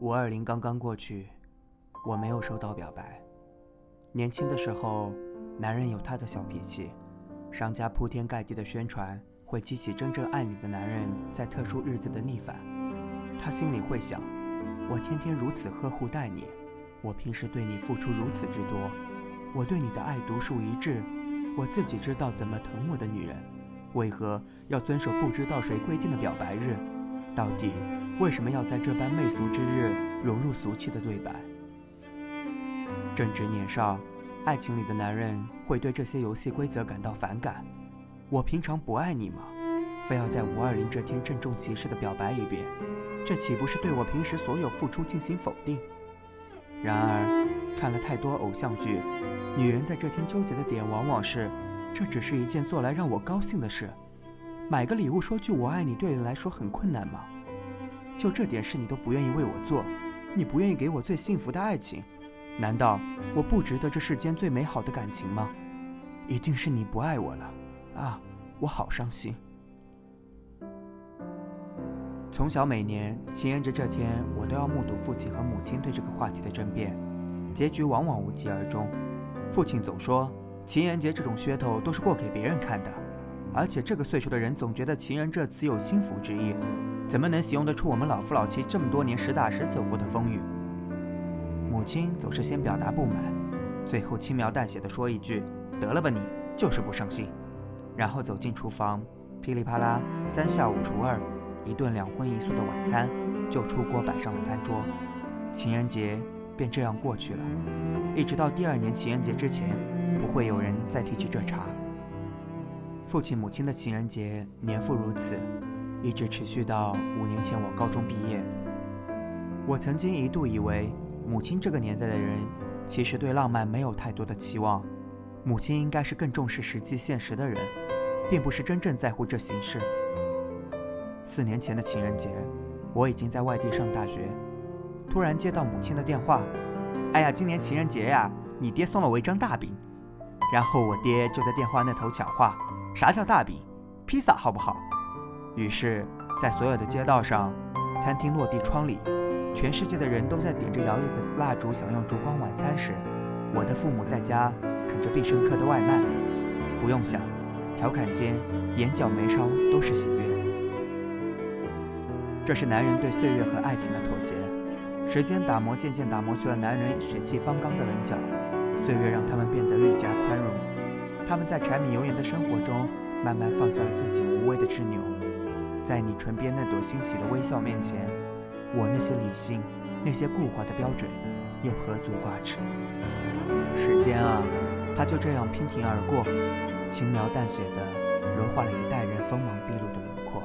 五二零刚刚过去，我没有收到表白。年轻的时候，男人有他的小脾气，商家铺天盖地的宣传会激起真正爱你的男人在特殊日子的逆反。他心里会想：我天天如此呵护待你，我平时对你付出如此之多，我对你的爱独树一帜，我自己知道怎么疼我的女人，为何要遵守不知道谁规定的表白日？到底？为什么要在这般媚俗之日融入俗气的对白？正值年少，爱情里的男人会对这些游戏规则感到反感。我平常不爱你吗？非要在五二零这天郑重其事的表白一遍，这岂不是对我平时所有付出进行否定？然而，看了太多偶像剧，女人在这天纠结的点往往是：这只是一件做来让我高兴的事。买个礼物说句我爱你，对你来说很困难吗？就这点事你都不愿意为我做，你不愿意给我最幸福的爱情，难道我不值得这世间最美好的感情吗？一定是你不爱我了，啊，我好伤心。从小每年情人节这天，我都要目睹父亲和母亲对这个话题的争辩，结局往往无疾而终。父亲总说，情人节这种噱头都是过给别人看的，而且这个岁数的人总觉得情人这词有轻浮之意。怎么能形容得出我们老夫老妻这么多年实打实走过的风雨？母亲总是先表达不满，最后轻描淡写的说一句：“得了吧，你就是不上心。”然后走进厨房，噼里啪啦三下五除二，一顿两荤一素的晚餐就出锅摆上了餐桌。情人节便这样过去了，一直到第二年情人节之前，不会有人再提起这茬。父亲母亲的情人节年复如此。一直持续到五年前我高中毕业。我曾经一度以为，母亲这个年代的人其实对浪漫没有太多的期望，母亲应该是更重视实际现实的人，并不是真正在乎这形式。四年前的情人节，我已经在外地上大学，突然接到母亲的电话：“哎呀，今年情人节呀，你爹送了我一张大饼。”然后我爹就在电话那头抢话：“啥叫大饼？披萨好不好？”于是，在所有的街道上、餐厅落地窗里，全世界的人都在点着摇曳的蜡烛，享用烛光晚餐时，我的父母在家啃着必胜客的外卖。不用想，调侃间，眼角眉梢都是喜悦。这是男人对岁月和爱情的妥协。时间打磨，渐渐打磨去了男人血气方刚的棱角。岁月让他们变得愈加宽容。他们在柴米油盐的生活中，慢慢放下了自己无谓的执拗。在你唇边那朵欣喜的微笑面前，我那些理性、那些固化的标准，又何足挂齿？时间啊，它就这样娉婷而过，轻描淡写的融化了一代人锋芒毕露的轮廓。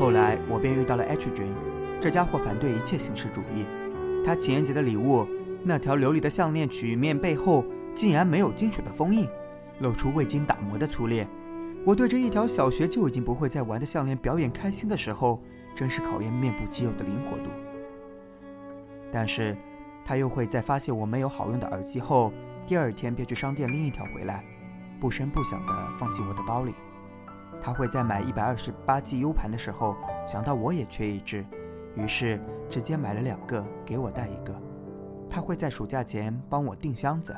后来我便遇到了 H 君，这家伙反对一切形式主义。他情人节的礼物，那条琉璃的项链曲面背后竟然没有金属的封印，露出未经打磨的粗劣。我对这一条小学就已经不会再玩的项链表演开心的时候，真是考验面部肌肉的灵活度。但是，他又会在发现我没有好用的耳机后，第二天便去商店拎一条回来，不声不响地放进我的包里。他会在买一百二十八 G U 盘的时候，想到我也缺一只，于是直接买了两个给我带一个。他会在暑假前帮我订箱子。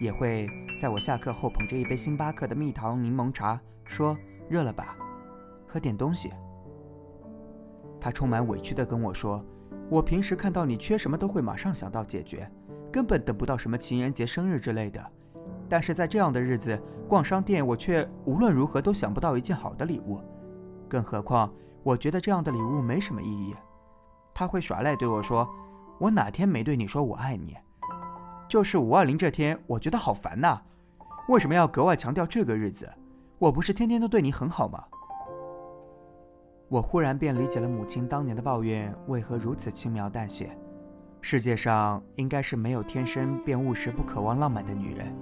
也会在我下课后捧着一杯星巴克的蜜糖柠檬茶，说：“热了吧，喝点东西。”他充满委屈地跟我说：“我平时看到你缺什么都会马上想到解决，根本等不到什么情人节、生日之类的。但是在这样的日子逛商店，我却无论如何都想不到一件好的礼物。更何况，我觉得这样的礼物没什么意义。”他会耍赖对我说：“我哪天没对你说我爱你？”就是五二零这天，我觉得好烦呐！为什么要格外强调这个日子？我不是天天都对你很好吗？我忽然便理解了母亲当年的抱怨为何如此轻描淡写。世界上应该是没有天生便务实、不渴望浪漫的女人，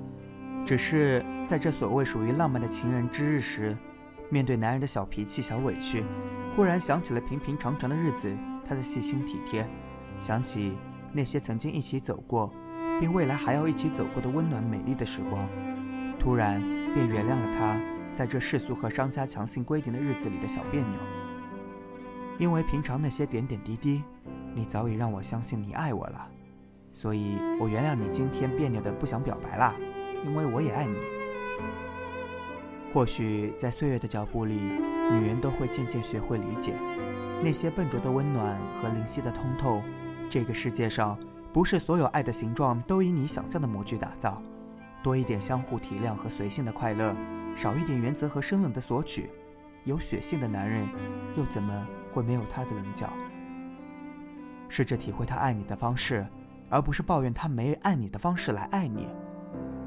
只是在这所谓属于浪漫的情人之日时，面对男人的小脾气、小委屈，忽然想起了平平常常的日子，他的细心体贴，想起那些曾经一起走过。并未来还要一起走过的温暖美丽的时光，突然便原谅了他在这世俗和商家强行规定的日子里的小别扭。因为平常那些点点滴滴，你早已让我相信你爱我了，所以我原谅你今天别扭的不想表白啦，因为我也爱你。或许在岁月的脚步里，女人都会渐渐学会理解，那些笨拙的温暖和灵犀的通透。这个世界上，不是所有爱的形状都以你想象的模具打造。多一点相互体谅和随性的快乐，少一点原则和生冷的索取。有血性的男人，又怎么会没有他的棱角？试着体会他爱你的方式，而不是抱怨他没按你的方式来爱你。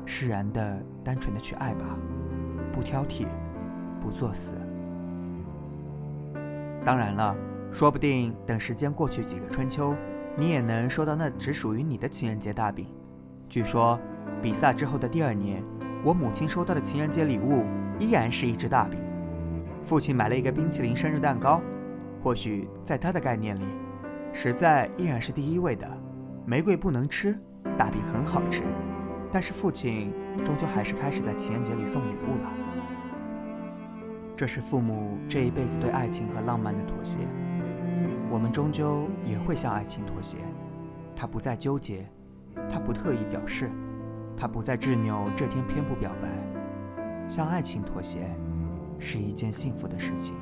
释然的、单纯的去爱吧。不挑剔，不作死。当然了，说不定等时间过去几个春秋，你也能收到那只属于你的情人节大饼。据说，比赛之后的第二年，我母亲收到的情人节礼物依然是一只大饼。父亲买了一个冰淇淋生日蛋糕，或许在他的概念里，实在依然是第一位的。玫瑰不能吃，大饼很好吃。但是父亲终究还是开始在情人节里送礼物了。这是父母这一辈子对爱情和浪漫的妥协。我们终究也会向爱情妥协。他不再纠结，他不特意表示，他不再执拗，这天偏不表白。向爱情妥协，是一件幸福的事情。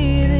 believe